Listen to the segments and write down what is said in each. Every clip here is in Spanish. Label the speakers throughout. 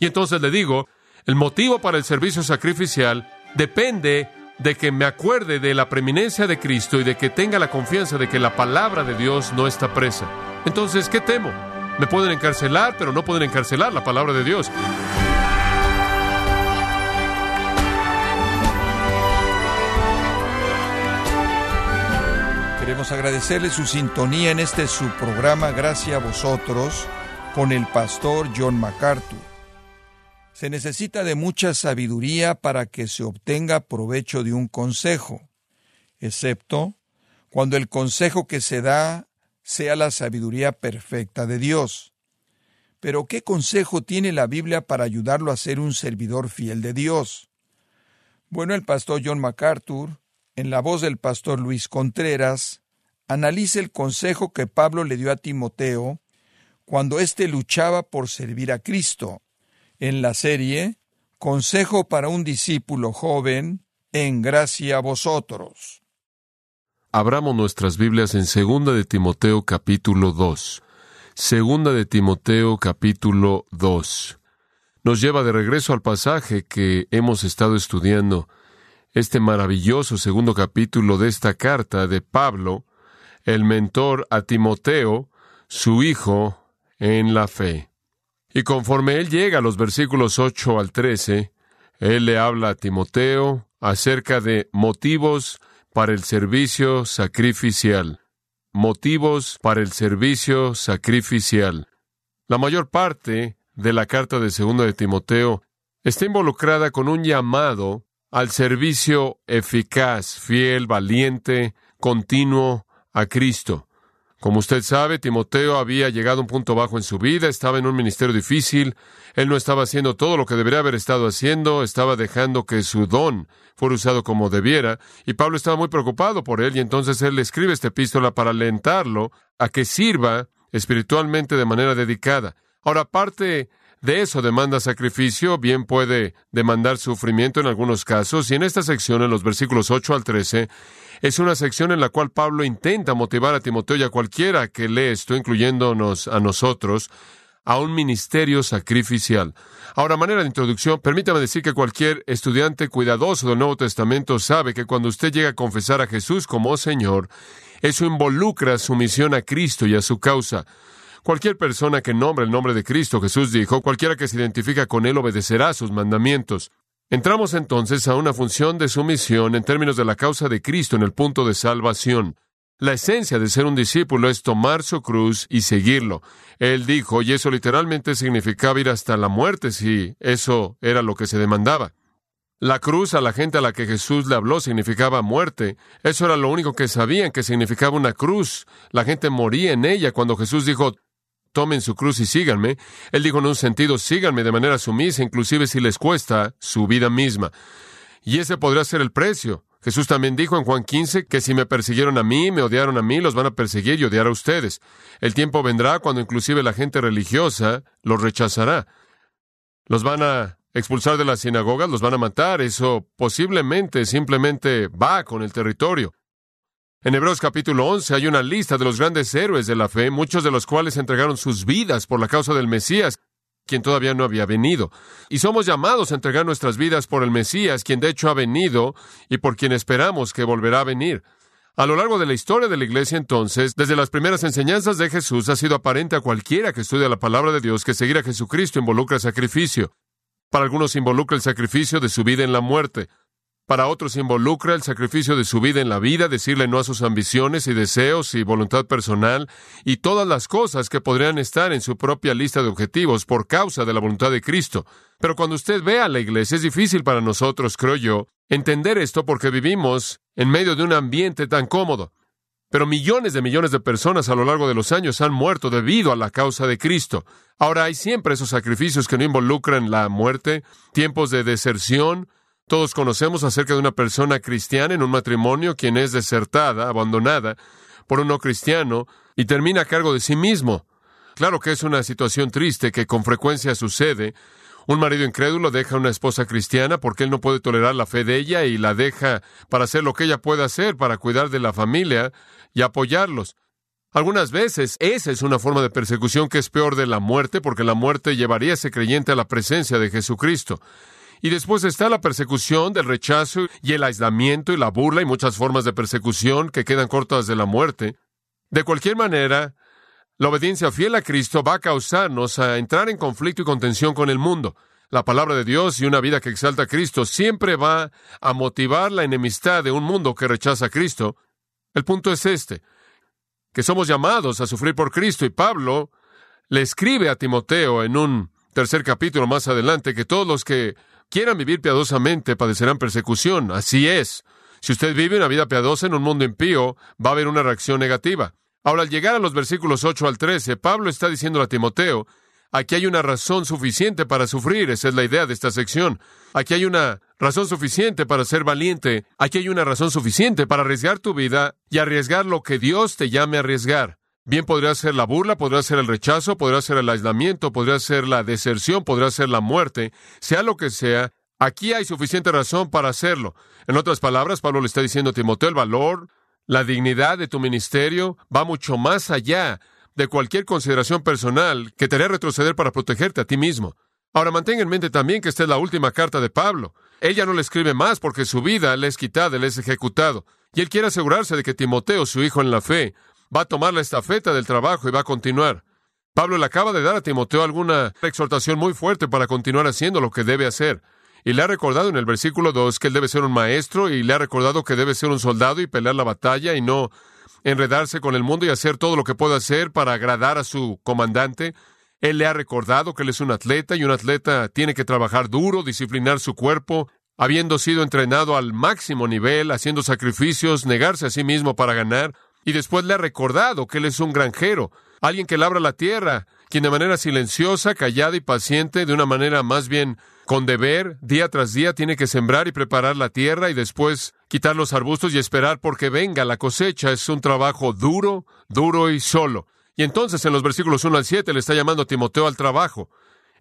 Speaker 1: Y entonces le digo, el motivo para el servicio sacrificial depende de que me acuerde de la preeminencia de Cristo y de que tenga la confianza de que la palabra de Dios no está presa. Entonces, ¿qué temo? Me pueden encarcelar, pero no pueden encarcelar la palabra de Dios.
Speaker 2: Queremos agradecerle su sintonía en este su programa Gracias a vosotros con el pastor John MacArthur. Se necesita de mucha sabiduría para que se obtenga provecho de un consejo, excepto cuando el consejo que se da sea la sabiduría perfecta de Dios. Pero ¿qué consejo tiene la Biblia para ayudarlo a ser un servidor fiel de Dios? Bueno, el pastor John MacArthur, en la voz del pastor Luis Contreras, analiza el consejo que Pablo le dio a Timoteo cuando éste luchaba por servir a Cristo en la serie Consejo para un discípulo joven, en gracia a vosotros.
Speaker 1: Abramos nuestras Biblias en Segunda de Timoteo capítulo 2. Segunda de Timoteo capítulo 2. Nos lleva de regreso al pasaje que hemos estado estudiando, este maravilloso segundo capítulo de esta carta de Pablo, el mentor a Timoteo, su hijo en la fe. Y conforme él llega a los versículos 8 al 13, él le habla a Timoteo acerca de motivos para el servicio sacrificial. Motivos para el servicio sacrificial. La mayor parte de la carta de segundo de Timoteo está involucrada con un llamado al servicio eficaz, fiel, valiente, continuo a Cristo. Como usted sabe, Timoteo había llegado a un punto bajo en su vida, estaba en un ministerio difícil, él no estaba haciendo todo lo que debería haber estado haciendo, estaba dejando que su don fuera usado como debiera, y Pablo estaba muy preocupado por él, y entonces él le escribe esta epístola para alentarlo a que sirva espiritualmente de manera dedicada. Ahora, parte de eso demanda sacrificio, bien puede demandar sufrimiento en algunos casos, y en esta sección, en los versículos 8 al 13, es una sección en la cual Pablo intenta motivar a Timoteo y a cualquiera que lee esto, incluyéndonos a nosotros, a un ministerio sacrificial. Ahora, manera de introducción, permítame decir que cualquier estudiante cuidadoso del Nuevo Testamento sabe que cuando usted llega a confesar a Jesús como Señor, eso involucra su misión a Cristo y a su causa. Cualquier persona que nombre el nombre de Cristo, Jesús dijo, cualquiera que se identifica con Él obedecerá sus mandamientos. Entramos entonces a una función de sumisión en términos de la causa de Cristo en el punto de salvación. La esencia de ser un discípulo es tomar su cruz y seguirlo. Él dijo, y eso literalmente significaba ir hasta la muerte si eso era lo que se demandaba. La cruz a la gente a la que Jesús le habló significaba muerte. Eso era lo único que sabían que significaba una cruz. La gente moría en ella cuando Jesús dijo, tomen su cruz y síganme. Él dijo en un sentido, síganme de manera sumisa, inclusive si les cuesta su vida misma. Y ese podría ser el precio. Jesús también dijo en Juan 15 que si me persiguieron a mí, me odiaron a mí, los van a perseguir y odiar a ustedes. El tiempo vendrá cuando inclusive la gente religiosa los rechazará. Los van a expulsar de las sinagogas, los van a matar. Eso posiblemente simplemente va con el territorio. En Hebreos capítulo 11 hay una lista de los grandes héroes de la fe, muchos de los cuales entregaron sus vidas por la causa del Mesías, quien todavía no había venido. Y somos llamados a entregar nuestras vidas por el Mesías, quien de hecho ha venido y por quien esperamos que volverá a venir. A lo largo de la historia de la Iglesia entonces, desde las primeras enseñanzas de Jesús, ha sido aparente a cualquiera que estudia la palabra de Dios que seguir a Jesucristo involucra sacrificio. Para algunos involucra el sacrificio de su vida en la muerte. Para otros involucra el sacrificio de su vida en la vida, decirle no a sus ambiciones y deseos y voluntad personal y todas las cosas que podrían estar en su propia lista de objetivos por causa de la voluntad de Cristo. Pero cuando usted ve a la iglesia es difícil para nosotros, creo yo, entender esto porque vivimos en medio de un ambiente tan cómodo. Pero millones de millones de personas a lo largo de los años han muerto debido a la causa de Cristo. Ahora hay siempre esos sacrificios que no involucran la muerte, tiempos de deserción, todos conocemos acerca de una persona cristiana en un matrimonio quien es desertada, abandonada por un no cristiano y termina a cargo de sí mismo. Claro que es una situación triste que con frecuencia sucede. Un marido incrédulo deja a una esposa cristiana porque él no puede tolerar la fe de ella y la deja para hacer lo que ella puede hacer para cuidar de la familia y apoyarlos. Algunas veces esa es una forma de persecución que es peor de la muerte, porque la muerte llevaría a ese creyente a la presencia de Jesucristo. Y después está la persecución del rechazo y el aislamiento y la burla y muchas formas de persecución que quedan cortas de la muerte. De cualquier manera, la obediencia fiel a Cristo va a causarnos a entrar en conflicto y contención con el mundo. La palabra de Dios y una vida que exalta a Cristo siempre va a motivar la enemistad de un mundo que rechaza a Cristo. El punto es este, que somos llamados a sufrir por Cristo y Pablo le escribe a Timoteo en un tercer capítulo más adelante que todos los que quieran vivir piadosamente padecerán persecución. Así es. Si usted vive una vida piadosa en un mundo impío, va a haber una reacción negativa. Ahora, al llegar a los versículos 8 al 13, Pablo está diciendo a Timoteo, aquí hay una razón suficiente para sufrir, esa es la idea de esta sección. Aquí hay una razón suficiente para ser valiente, aquí hay una razón suficiente para arriesgar tu vida y arriesgar lo que Dios te llame a arriesgar. Bien podría ser la burla, podría ser el rechazo, podría ser el aislamiento, podría ser la deserción, podría ser la muerte, sea lo que sea, aquí hay suficiente razón para hacerlo. En otras palabras, Pablo le está diciendo a Timoteo el valor, la dignidad de tu ministerio va mucho más allá de cualquier consideración personal que te hará retroceder para protegerte a ti mismo. Ahora mantenga en mente también que esta es la última carta de Pablo. Él ya no le escribe más porque su vida le es quitada, le es ejecutado. Y él quiere asegurarse de que Timoteo, su hijo en la fe, va a tomar la estafeta del trabajo y va a continuar. Pablo le acaba de dar a Timoteo alguna exhortación muy fuerte para continuar haciendo lo que debe hacer. Y le ha recordado en el versículo 2 que él debe ser un maestro y le ha recordado que debe ser un soldado y pelear la batalla y no enredarse con el mundo y hacer todo lo que pueda hacer para agradar a su comandante. Él le ha recordado que él es un atleta y un atleta tiene que trabajar duro, disciplinar su cuerpo, habiendo sido entrenado al máximo nivel, haciendo sacrificios, negarse a sí mismo para ganar. Y después le ha recordado que él es un granjero, alguien que labra la tierra, quien de manera silenciosa, callada y paciente, de una manera más bien con deber, día tras día tiene que sembrar y preparar la tierra y después quitar los arbustos y esperar porque venga la cosecha. Es un trabajo duro, duro y solo. Y entonces en los versículos 1 al 7 le está llamando a Timoteo al trabajo.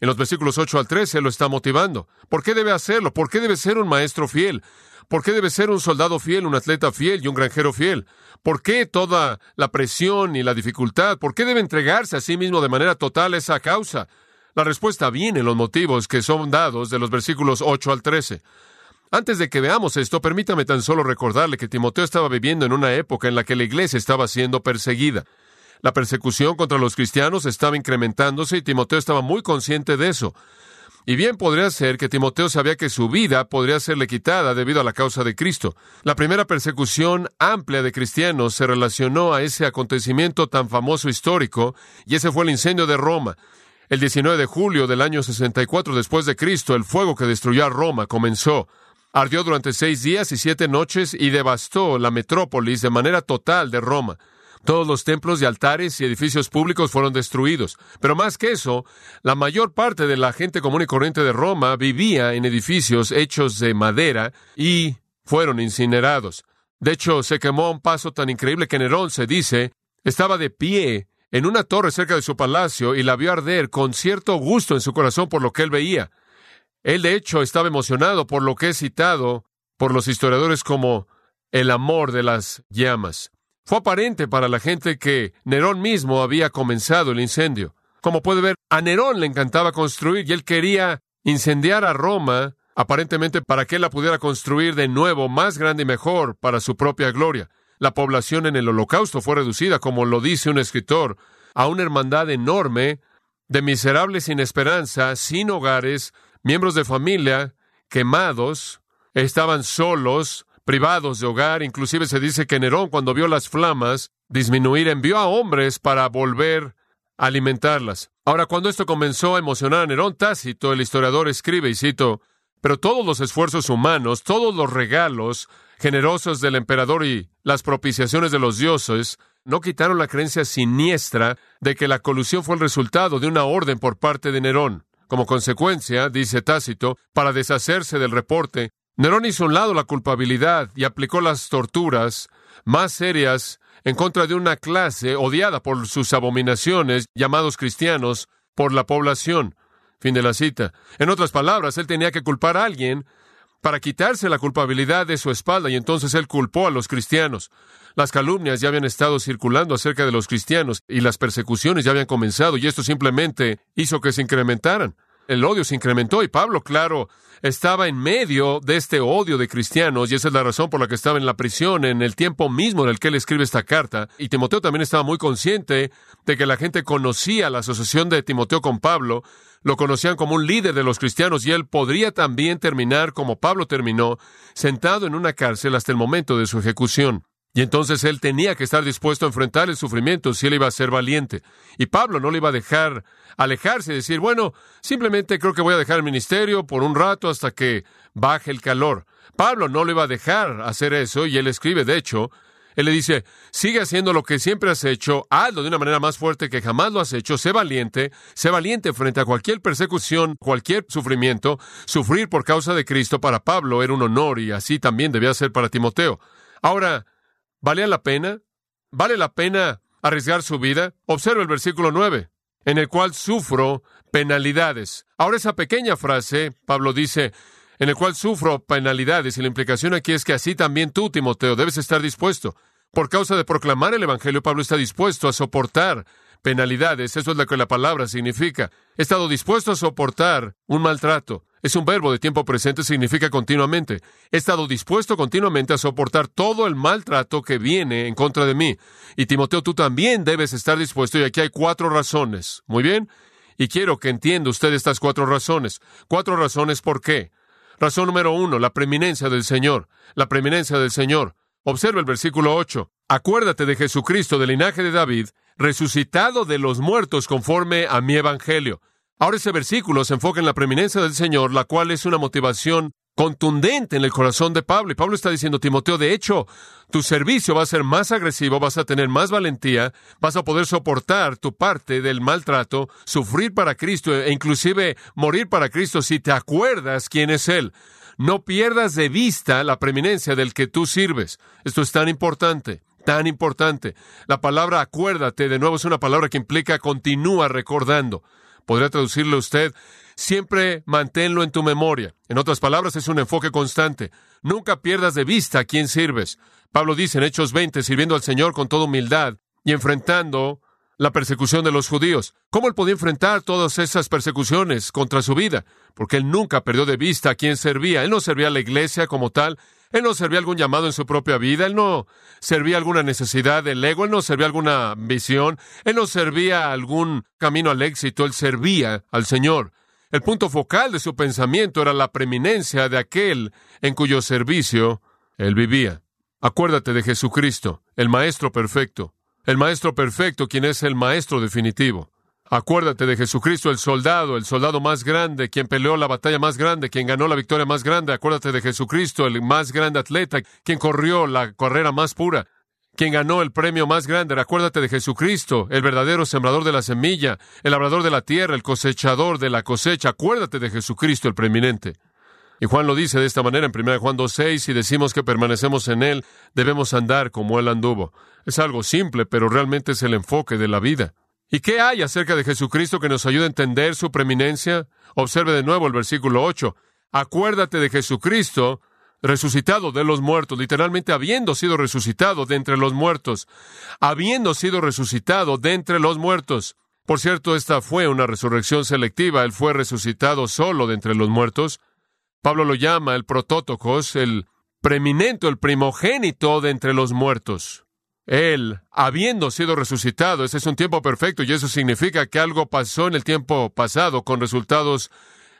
Speaker 1: En los versículos 8 al 13 lo está motivando. ¿Por qué debe hacerlo? ¿Por qué debe ser un maestro fiel? ¿Por qué debe ser un soldado fiel, un atleta fiel y un granjero fiel? ¿Por qué toda la presión y la dificultad? ¿Por qué debe entregarse a sí mismo de manera total esa causa? La respuesta viene en los motivos que son dados de los versículos 8 al 13. Antes de que veamos esto, permítame tan solo recordarle que Timoteo estaba viviendo en una época en la que la iglesia estaba siendo perseguida. La persecución contra los cristianos estaba incrementándose y Timoteo estaba muy consciente de eso. Y bien podría ser que Timoteo sabía que su vida podría serle quitada debido a la causa de Cristo. La primera persecución amplia de cristianos se relacionó a ese acontecimiento tan famoso histórico, y ese fue el incendio de Roma. El 19 de julio del año 64 después de Cristo, el fuego que destruyó a Roma comenzó. Ardió durante seis días y siete noches y devastó la metrópolis de manera total de Roma. Todos los templos y altares y edificios públicos fueron destruidos. Pero más que eso, la mayor parte de la gente común y corriente de Roma vivía en edificios hechos de madera y fueron incinerados. De hecho, se quemó a un paso tan increíble que Nerón se dice estaba de pie en una torre cerca de su palacio y la vio arder con cierto gusto en su corazón por lo que él veía. Él, de hecho, estaba emocionado por lo que es citado por los historiadores como el amor de las llamas. Fue aparente para la gente que Nerón mismo había comenzado el incendio. Como puede ver, a Nerón le encantaba construir y él quería incendiar a Roma, aparentemente para que él la pudiera construir de nuevo más grande y mejor para su propia gloria. La población en el holocausto fue reducida, como lo dice un escritor, a una hermandad enorme de miserables sin esperanza, sin hogares, miembros de familia, quemados, estaban solos, privados de hogar. Inclusive se dice que Nerón, cuando vio las flamas disminuir, envió a hombres para volver a alimentarlas. Ahora, cuando esto comenzó a emocionar a Nerón, Tácito, el historiador, escribe, y cito, pero todos los esfuerzos humanos, todos los regalos, generosos del emperador y las propiciaciones de los dioses no quitaron la creencia siniestra de que la colusión fue el resultado de una orden por parte de Nerón. Como consecuencia, dice Tácito, para deshacerse del reporte, Nerón hizo a un lado la culpabilidad y aplicó las torturas más serias en contra de una clase odiada por sus abominaciones, llamados cristianos, por la población. Fin de la cita. En otras palabras, él tenía que culpar a alguien para quitarse la culpabilidad de su espalda y entonces él culpó a los cristianos. Las calumnias ya habían estado circulando acerca de los cristianos y las persecuciones ya habían comenzado y esto simplemente hizo que se incrementaran. El odio se incrementó y Pablo, claro, estaba en medio de este odio de cristianos y esa es la razón por la que estaba en la prisión en el tiempo mismo en el que él escribe esta carta. Y Timoteo también estaba muy consciente de que la gente conocía la asociación de Timoteo con Pablo, lo conocían como un líder de los cristianos y él podría también terminar como Pablo terminó, sentado en una cárcel hasta el momento de su ejecución. Y entonces él tenía que estar dispuesto a enfrentar el sufrimiento si él iba a ser valiente. Y Pablo no le iba a dejar alejarse y decir, bueno, simplemente creo que voy a dejar el ministerio por un rato hasta que baje el calor. Pablo no le iba a dejar hacer eso y él escribe, de hecho, él le dice, sigue haciendo lo que siempre has hecho, hazlo de una manera más fuerte que jamás lo has hecho, sé valiente, sé valiente frente a cualquier persecución, cualquier sufrimiento. Sufrir por causa de Cristo para Pablo era un honor y así también debía ser para Timoteo. Ahora, ¿Valía la pena? ¿Vale la pena arriesgar su vida? Observa el versículo 9, en el cual sufro penalidades. Ahora esa pequeña frase, Pablo dice, en el cual sufro penalidades, y la implicación aquí es que así también tú, Timoteo, debes estar dispuesto. Por causa de proclamar el Evangelio, Pablo está dispuesto a soportar penalidades. Eso es lo que la palabra significa. He estado dispuesto a soportar un maltrato. Es un verbo de tiempo presente, significa continuamente. He estado dispuesto continuamente a soportar todo el maltrato que viene en contra de mí. Y Timoteo, tú también debes estar dispuesto. Y aquí hay cuatro razones. Muy bien. Y quiero que entienda usted estas cuatro razones. Cuatro razones por qué. Razón número uno, la preeminencia del Señor. La preeminencia del Señor. Observa el versículo 8. Acuérdate de Jesucristo del linaje de David, resucitado de los muertos conforme a mi evangelio. Ahora ese versículo se enfoca en la preeminencia del Señor, la cual es una motivación contundente en el corazón de Pablo. Y Pablo está diciendo, Timoteo, de hecho, tu servicio va a ser más agresivo, vas a tener más valentía, vas a poder soportar tu parte del maltrato, sufrir para Cristo e inclusive morir para Cristo si te acuerdas quién es Él. No pierdas de vista la preeminencia del que tú sirves. Esto es tan importante tan importante. La palabra acuérdate, de nuevo, es una palabra que implica continúa recordando. Podría traducirle usted, siempre manténlo en tu memoria. En otras palabras, es un enfoque constante. Nunca pierdas de vista a quién sirves. Pablo dice en Hechos 20, sirviendo al Señor con toda humildad y enfrentando la persecución de los judíos. ¿Cómo él podía enfrentar todas esas persecuciones contra su vida? Porque él nunca perdió de vista a quién servía. Él no servía a la iglesia como tal, él no servía algún llamado en su propia vida, él no servía alguna necesidad del ego, él no servía alguna visión, él no servía algún camino al éxito, él servía al Señor. El punto focal de su pensamiento era la preeminencia de aquel en cuyo servicio él vivía. Acuérdate de Jesucristo, el Maestro perfecto, el Maestro perfecto quien es el Maestro definitivo. Acuérdate de Jesucristo, el soldado, el soldado más grande, quien peleó la batalla más grande, quien ganó la victoria más grande. Acuérdate de Jesucristo, el más grande atleta, quien corrió la carrera más pura, quien ganó el premio más grande. Acuérdate de Jesucristo, el verdadero sembrador de la semilla, el labrador de la tierra, el cosechador de la cosecha. Acuérdate de Jesucristo, el preeminente. Y Juan lo dice de esta manera en 1 Juan 2.6, si decimos que permanecemos en Él, debemos andar como Él anduvo. Es algo simple, pero realmente es el enfoque de la vida. ¿Y qué hay acerca de Jesucristo que nos ayude a entender su preeminencia? Observe de nuevo el versículo 8. Acuérdate de Jesucristo resucitado de los muertos, literalmente habiendo sido resucitado de entre los muertos, habiendo sido resucitado de entre los muertos. Por cierto, esta fue una resurrección selectiva, él fue resucitado solo de entre los muertos. Pablo lo llama el protótocos, el preeminente, el primogénito de entre los muertos. Él, habiendo sido resucitado, ese es un tiempo perfecto y eso significa que algo pasó en el tiempo pasado con resultados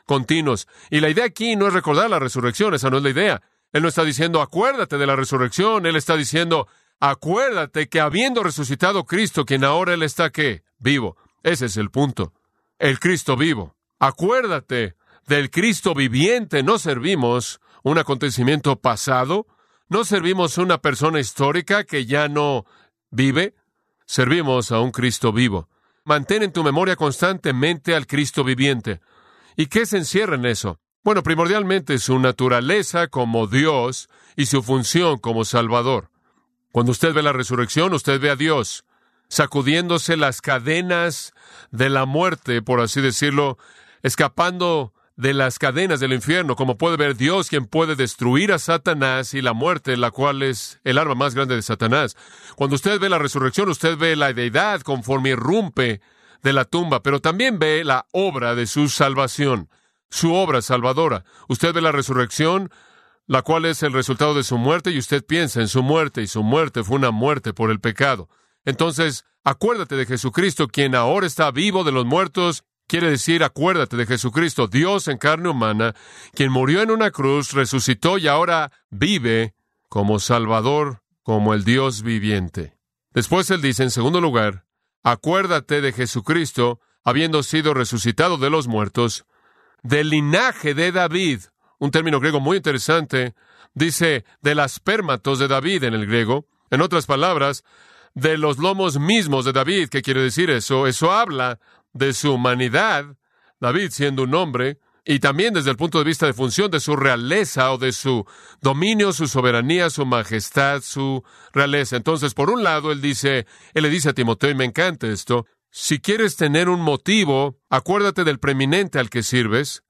Speaker 1: continuos. Y la idea aquí no es recordar la resurrección, esa no es la idea. Él no está diciendo acuérdate de la resurrección, él está diciendo acuérdate que habiendo resucitado Cristo, quien ahora él está que vivo. Ese es el punto. El Cristo vivo. Acuérdate del Cristo viviente, no servimos un acontecimiento pasado, no servimos a una persona histórica que ya no vive, servimos a un Cristo vivo. Mantén en tu memoria constantemente al Cristo viviente. ¿Y qué se encierra en eso? Bueno, primordialmente su naturaleza como Dios y su función como Salvador. Cuando usted ve la resurrección, usted ve a Dios sacudiéndose las cadenas de la muerte, por así decirlo, escapando de las cadenas del infierno, como puede ver Dios, quien puede destruir a Satanás y la muerte, la cual es el arma más grande de Satanás. Cuando usted ve la resurrección, usted ve la deidad conforme irrumpe de la tumba, pero también ve la obra de su salvación, su obra salvadora. Usted ve la resurrección, la cual es el resultado de su muerte, y usted piensa en su muerte, y su muerte fue una muerte por el pecado. Entonces, acuérdate de Jesucristo, quien ahora está vivo de los muertos Quiere decir, acuérdate de Jesucristo, Dios en carne humana, quien murió en una cruz, resucitó y ahora vive como Salvador, como el Dios viviente. Después él dice, en segundo lugar, acuérdate de Jesucristo, habiendo sido resucitado de los muertos, del linaje de David, un término griego muy interesante, dice de las pérmatos de David en el griego, en otras palabras, de los lomos mismos de David. ¿Qué quiere decir eso? Eso habla de su humanidad, David siendo un hombre, y también desde el punto de vista de función de su realeza o de su dominio, su soberanía, su majestad, su realeza. Entonces, por un lado, él dice, él le dice a Timoteo, y me encanta esto, si quieres tener un motivo, acuérdate del preeminente al que sirves.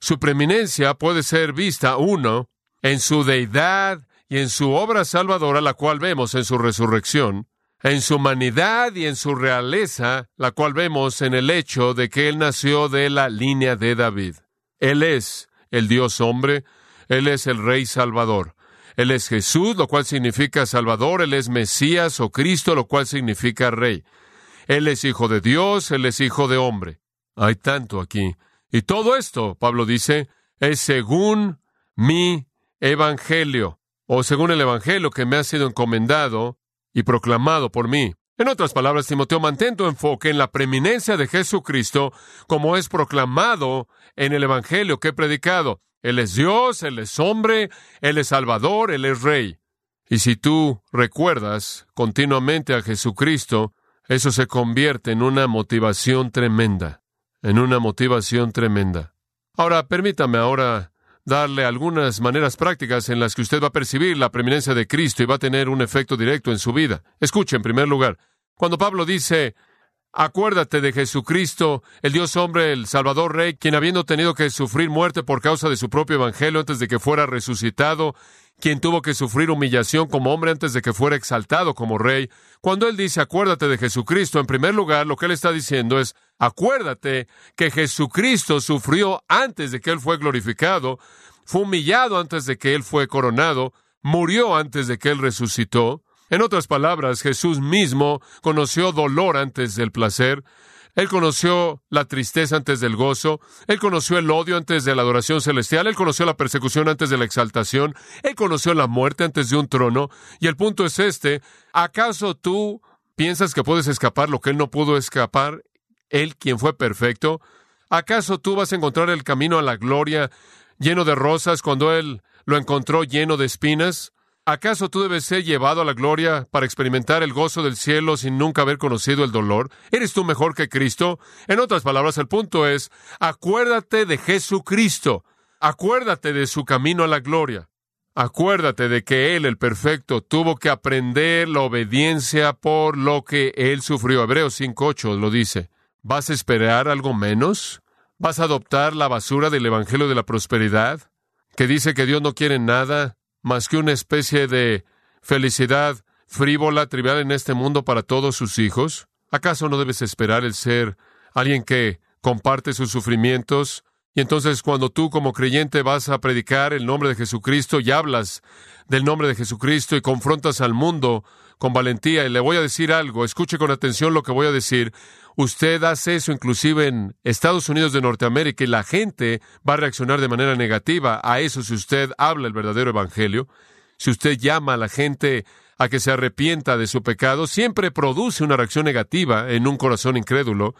Speaker 1: Su preeminencia puede ser vista, uno, en su deidad y en su obra salvadora, la cual vemos en su resurrección en su humanidad y en su realeza, la cual vemos en el hecho de que él nació de la línea de David. Él es el Dios hombre, él es el Rey Salvador. Él es Jesús, lo cual significa Salvador, él es Mesías o Cristo, lo cual significa Rey. Él es hijo de Dios, él es hijo de hombre. Hay tanto aquí. Y todo esto, Pablo dice, es según mi evangelio, o según el evangelio que me ha sido encomendado y proclamado por mí. En otras palabras, Timoteo, mantén tu enfoque en la preeminencia de Jesucristo como es proclamado en el Evangelio que he predicado. Él es Dios, Él es hombre, Él es Salvador, Él es Rey. Y si tú recuerdas continuamente a Jesucristo, eso se convierte en una motivación tremenda, en una motivación tremenda. Ahora, permítame ahora darle algunas maneras prácticas en las que usted va a percibir la preeminencia de Cristo y va a tener un efecto directo en su vida. Escuche, en primer lugar, cuando Pablo dice, acuérdate de Jesucristo, el Dios hombre, el Salvador Rey, quien habiendo tenido que sufrir muerte por causa de su propio Evangelio antes de que fuera resucitado, quien tuvo que sufrir humillación como hombre antes de que fuera exaltado como rey. Cuando él dice acuérdate de Jesucristo, en primer lugar lo que él está diciendo es acuérdate que Jesucristo sufrió antes de que él fue glorificado, fue humillado antes de que él fue coronado, murió antes de que él resucitó. En otras palabras, Jesús mismo conoció dolor antes del placer, él conoció la tristeza antes del gozo, Él conoció el odio antes de la adoración celestial, Él conoció la persecución antes de la exaltación, Él conoció la muerte antes de un trono. Y el punto es este, ¿acaso tú piensas que puedes escapar lo que Él no pudo escapar? Él quien fue perfecto. ¿Acaso tú vas a encontrar el camino a la gloria lleno de rosas cuando Él lo encontró lleno de espinas? ¿Acaso tú debes ser llevado a la gloria para experimentar el gozo del cielo sin nunca haber conocido el dolor? ¿Eres tú mejor que Cristo? En otras palabras, el punto es, acuérdate de Jesucristo, acuérdate de su camino a la gloria, acuérdate de que Él, el perfecto, tuvo que aprender la obediencia por lo que Él sufrió. Hebreos 5.8 lo dice. ¿Vas a esperar algo menos? ¿Vas a adoptar la basura del Evangelio de la Prosperidad, que dice que Dios no quiere nada más que una especie de felicidad frívola, trivial en este mundo para todos sus hijos? ¿Acaso no debes esperar el ser alguien que comparte sus sufrimientos? Y entonces cuando tú como creyente vas a predicar el nombre de Jesucristo y hablas del nombre de Jesucristo y confrontas al mundo con valentía, y le voy a decir algo, escuche con atención lo que voy a decir, Usted hace eso inclusive en Estados Unidos de Norteamérica y la gente va a reaccionar de manera negativa a eso si usted habla el verdadero evangelio. Si usted llama a la gente a que se arrepienta de su pecado, siempre produce una reacción negativa en un corazón incrédulo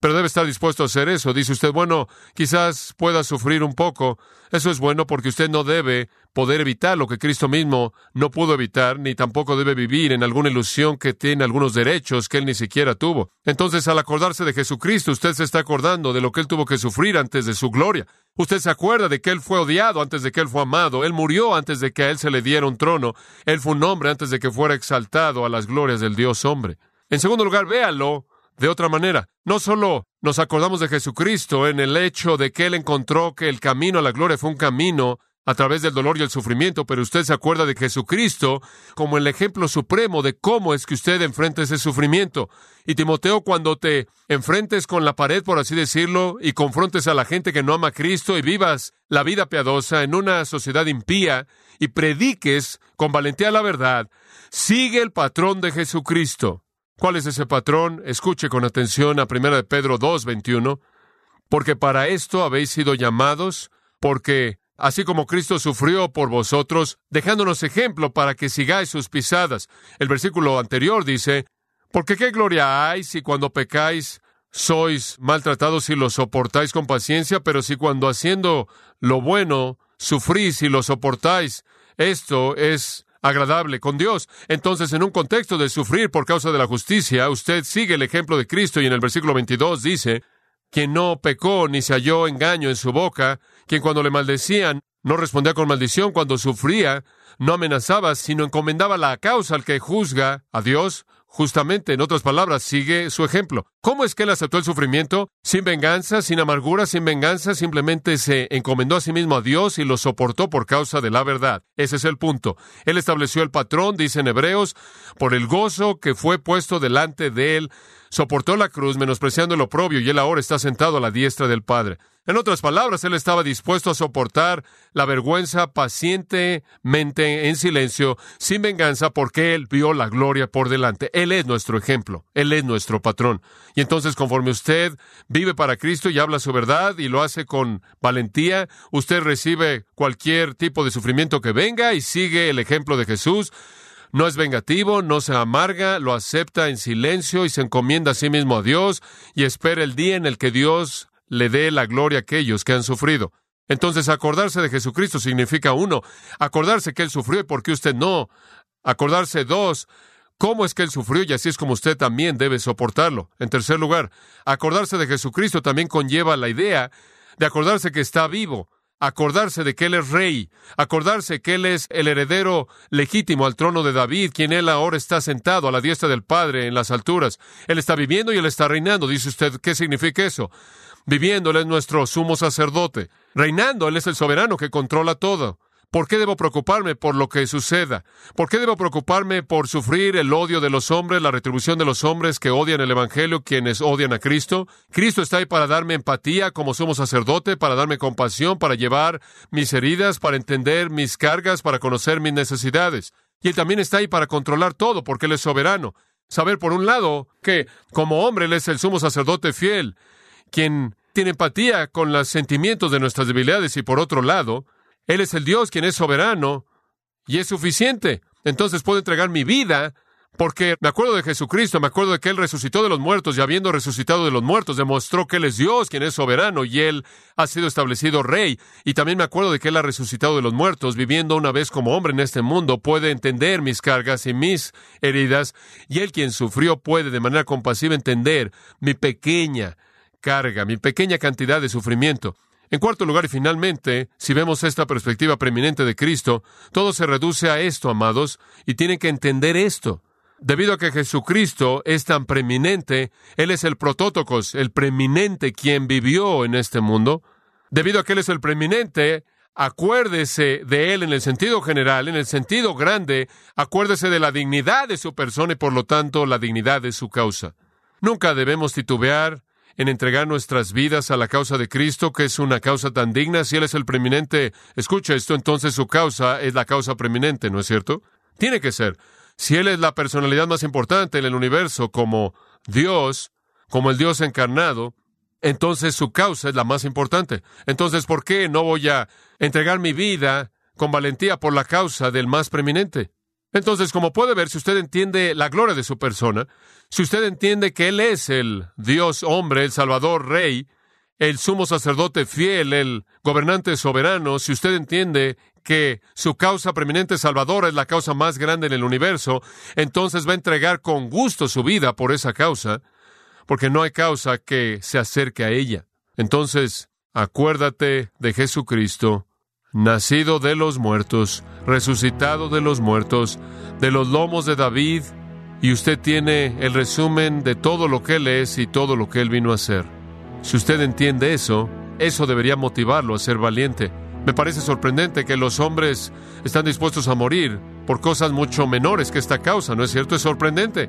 Speaker 1: pero debe estar dispuesto a hacer eso. Dice usted, bueno, quizás pueda sufrir un poco. Eso es bueno porque usted no debe poder evitar lo que Cristo mismo no pudo evitar, ni tampoco debe vivir en alguna ilusión que tiene algunos derechos que él ni siquiera tuvo. Entonces, al acordarse de Jesucristo, usted se está acordando de lo que él tuvo que sufrir antes de su gloria. Usted se acuerda de que él fue odiado antes de que él fue amado. Él murió antes de que a él se le diera un trono. Él fue un hombre antes de que fuera exaltado a las glorias del Dios hombre. En segundo lugar, véalo de otra manera. No solo nos acordamos de Jesucristo en el hecho de que Él encontró que el camino a la gloria fue un camino a través del dolor y el sufrimiento, pero usted se acuerda de Jesucristo como el ejemplo supremo de cómo es que usted enfrenta ese sufrimiento. Y Timoteo, cuando te enfrentes con la pared, por así decirlo, y confrontes a la gente que no ama a Cristo y vivas la vida piadosa en una sociedad impía y prediques con valentía la verdad, sigue el patrón de Jesucristo. ¿Cuál es ese patrón? Escuche con atención a 1 de Pedro 2, 21. Porque para esto habéis sido llamados, porque así como Cristo sufrió por vosotros, dejándonos ejemplo para que sigáis sus pisadas. El versículo anterior dice, porque qué gloria hay si cuando pecáis sois maltratados y lo soportáis con paciencia, pero si cuando haciendo lo bueno sufrís y lo soportáis, esto es agradable con Dios. Entonces, en un contexto de sufrir por causa de la justicia, usted sigue el ejemplo de Cristo y en el versículo 22 dice, quien no pecó ni se halló engaño en su boca, quien cuando le maldecían no respondía con maldición, cuando sufría no amenazaba, sino encomendaba la causa al que juzga a Dios, Justamente, en otras palabras, sigue su ejemplo. ¿Cómo es que él aceptó el sufrimiento? Sin venganza, sin amargura, sin venganza, simplemente se encomendó a sí mismo a Dios y lo soportó por causa de la verdad. Ese es el punto. Él estableció el patrón, dicen Hebreos, por el gozo que fue puesto delante de él, soportó la cruz menospreciando el oprobio y él ahora está sentado a la diestra del Padre. En otras palabras, él estaba dispuesto a soportar la vergüenza pacientemente, en silencio, sin venganza, porque él vio la gloria por delante. Él es nuestro ejemplo, él es nuestro patrón. Y entonces, conforme usted vive para Cristo y habla su verdad y lo hace con valentía, usted recibe cualquier tipo de sufrimiento que venga y sigue el ejemplo de Jesús. No es vengativo, no se amarga, lo acepta en silencio y se encomienda a sí mismo a Dios y espera el día en el que Dios le dé la gloria a aquellos que han sufrido. Entonces, acordarse de Jesucristo significa uno, acordarse que Él sufrió y por qué usted no. Acordarse dos, cómo es que Él sufrió y así es como usted también debe soportarlo. En tercer lugar, acordarse de Jesucristo también conlleva la idea de acordarse que está vivo, acordarse de que Él es rey, acordarse que Él es el heredero legítimo al trono de David, quien Él ahora está sentado a la diestra del Padre en las alturas. Él está viviendo y Él está reinando. Dice usted, ¿qué significa eso? Viviendo, Él es nuestro sumo sacerdote. Reinando, Él es el soberano que controla todo. ¿Por qué debo preocuparme por lo que suceda? ¿Por qué debo preocuparme por sufrir el odio de los hombres, la retribución de los hombres que odian el Evangelio, quienes odian a Cristo? Cristo está ahí para darme empatía como sumo sacerdote, para darme compasión, para llevar mis heridas, para entender mis cargas, para conocer mis necesidades. Y Él también está ahí para controlar todo, porque Él es soberano. Saber, por un lado, que como hombre Él es el sumo sacerdote fiel, quien tiene empatía con los sentimientos de nuestras debilidades y por otro lado, Él es el Dios quien es soberano y es suficiente. Entonces puedo entregar mi vida porque me acuerdo de Jesucristo, me acuerdo de que Él resucitó de los muertos y habiendo resucitado de los muertos demostró que Él es Dios quien es soberano y Él ha sido establecido rey. Y también me acuerdo de que Él ha resucitado de los muertos, viviendo una vez como hombre en este mundo, puede entender mis cargas y mis heridas y Él quien sufrió puede de manera compasiva entender mi pequeña mi pequeña cantidad de sufrimiento. En cuarto lugar, y finalmente, si vemos esta perspectiva preeminente de Cristo, todo se reduce a esto, amados, y tienen que entender esto. Debido a que Jesucristo es tan preeminente, Él es el protótocos, el preeminente quien vivió en este mundo. Debido a que Él es el preeminente, acuérdese de Él en el sentido general, en el sentido grande, acuérdese de la dignidad de su persona y por lo tanto la dignidad de su causa. Nunca debemos titubear en entregar nuestras vidas a la causa de Cristo, que es una causa tan digna. Si Él es el preeminente, escucha esto, entonces su causa es la causa preeminente, ¿no es cierto? Tiene que ser. Si Él es la personalidad más importante en el universo como Dios, como el Dios encarnado, entonces su causa es la más importante. Entonces, ¿por qué no voy a entregar mi vida con valentía por la causa del más preeminente? Entonces, como puede ver, si usted entiende la gloria de su persona, si usted entiende que Él es el Dios hombre, el Salvador Rey, el sumo sacerdote fiel, el gobernante soberano, si usted entiende que su causa preeminente salvadora es la causa más grande en el universo, entonces va a entregar con gusto su vida por esa causa, porque no hay causa que se acerque a ella. Entonces, acuérdate de Jesucristo nacido de los muertos, resucitado de los muertos, de los lomos de David, y usted tiene el resumen de todo lo que Él es y todo lo que Él vino a hacer. Si usted entiende eso, eso debería motivarlo a ser valiente. Me parece sorprendente que los hombres están dispuestos a morir por cosas mucho menores que esta causa, ¿no es cierto? Es sorprendente.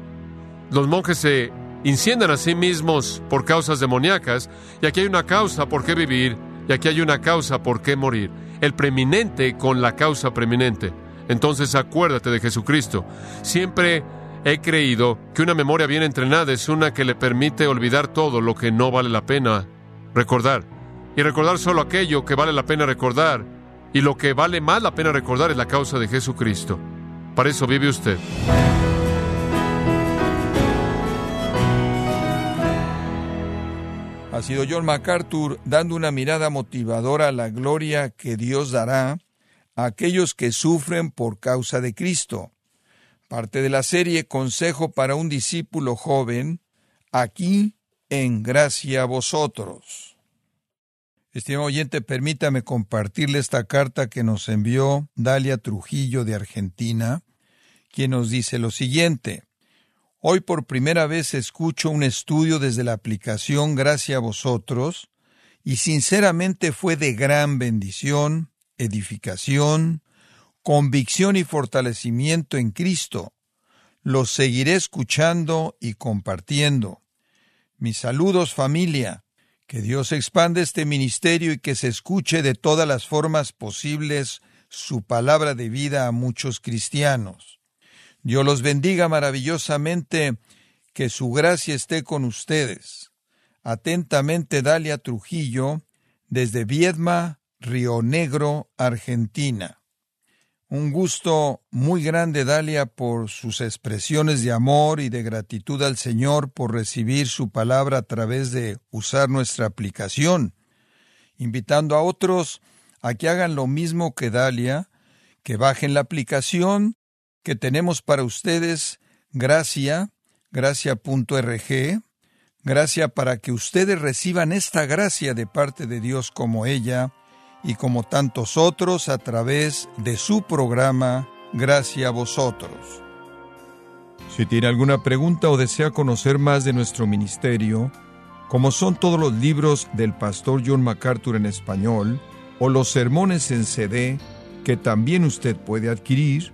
Speaker 1: Los monjes se incendian a sí mismos por causas demoníacas y aquí hay una causa por qué vivir y aquí hay una causa por qué morir. El preeminente con la causa preeminente. Entonces acuérdate de Jesucristo. Siempre he creído que una memoria bien entrenada es una que le permite olvidar todo lo que no vale la pena recordar. Y recordar solo aquello que vale la pena recordar. Y lo que vale más la pena recordar es la causa de Jesucristo. Para eso vive usted.
Speaker 2: Ha sido John MacArthur dando una mirada motivadora a la gloria que Dios dará a aquellos que sufren por causa de Cristo. Parte de la serie Consejo para un discípulo joven, aquí en gracia a vosotros. Estimado oyente, permítame compartirle esta carta que nos envió Dalia Trujillo de Argentina, quien nos dice lo siguiente. Hoy por primera vez escucho un estudio desde la aplicación Gracia a vosotros y sinceramente fue de gran bendición, edificación, convicción y fortalecimiento en Cristo. Los seguiré escuchando y compartiendo. Mis saludos familia. Que Dios expande este ministerio y que se escuche de todas las formas posibles su palabra de vida a muchos cristianos. Dios los bendiga maravillosamente, que su gracia esté con ustedes. Atentamente Dalia Trujillo, desde Viedma, Río Negro, Argentina. Un gusto muy grande, Dalia, por sus expresiones de amor y de gratitud al Señor por recibir su palabra a través de usar nuestra aplicación, invitando a otros a que hagan lo mismo que Dalia, que bajen la aplicación que tenemos para ustedes gracia, gracia.rg, gracia para que ustedes reciban esta gracia de parte de Dios como ella y como tantos otros a través de su programa Gracia a vosotros. Si tiene alguna pregunta o desea conocer más de nuestro ministerio, como son todos los libros del pastor John MacArthur en español o los sermones en CD que también usted puede adquirir,